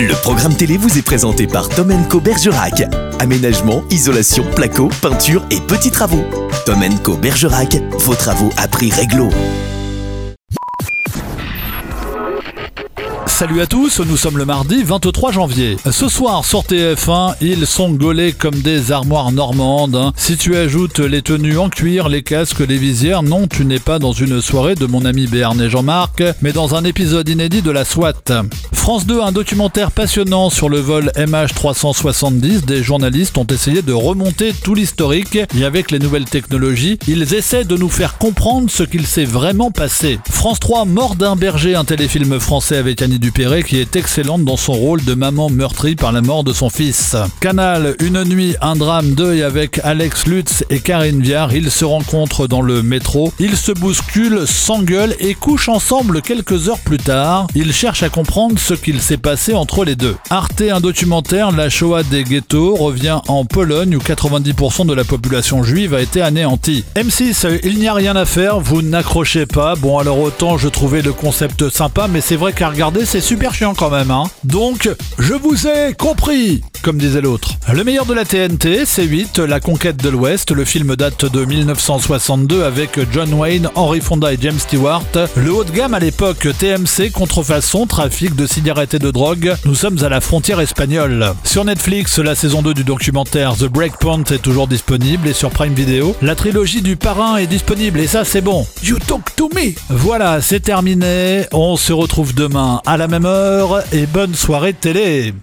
Le programme télé vous est présenté par Tom Co Bergerac. Aménagement, isolation, placo, peinture et petits travaux. Tom Co Bergerac, vos travaux à prix réglo. Salut à tous, nous sommes le mardi 23 janvier. Ce soir sur TF1, ils sont gaulés comme des armoires normandes. hein. Si tu ajoutes les tenues en cuir, les casques, les visières, non, tu n'es pas dans une soirée de mon ami et Jean-Marc, mais dans un épisode inédit de la SWAT. France 2, un documentaire passionnant sur le vol MH370. Des journalistes ont essayé de remonter tout l'historique et avec les nouvelles technologies, ils essaient de nous faire comprendre ce qu'il s'est vraiment passé. France 3, Mort d'un berger, un téléfilm français avec Annie Qui est excellente dans son rôle de maman meurtrie par la mort de son fils. Canal, Une nuit, un drame 2 et avec Alex Lutz et Karine Viard, ils se rencontrent dans le métro, ils se bousculent, s'engueulent et couchent ensemble quelques heures plus tard. Ils cherchent à comprendre ce qu'il s'est passé entre les deux. Arte, un documentaire, La Shoah des ghettos, revient en Pologne où 90% de la population juive a été anéantie. M6, il n'y a rien à faire, vous n'accrochez pas. Bon alors autant je trouvais le concept sympa, mais c'est vrai qu'à regarder c'est super chiant quand même. Hein. Donc, je vous ai compris comme disait l'autre. Le meilleur de la TNT, c'est 8, La conquête de l'Ouest. Le film date de 1962 avec John Wayne, Henry Fonda et James Stewart. Le haut de gamme à l'époque, TMC, contrefaçon, trafic de cigarettes et de drogue. Nous sommes à la frontière espagnole. Sur Netflix, la saison 2 du documentaire The Breakpoint est toujours disponible et sur Prime Video, la trilogie du parrain est disponible et ça c'est bon. You talk to me. Voilà, c'est terminé. On se retrouve demain à la même heure et bonne soirée télé.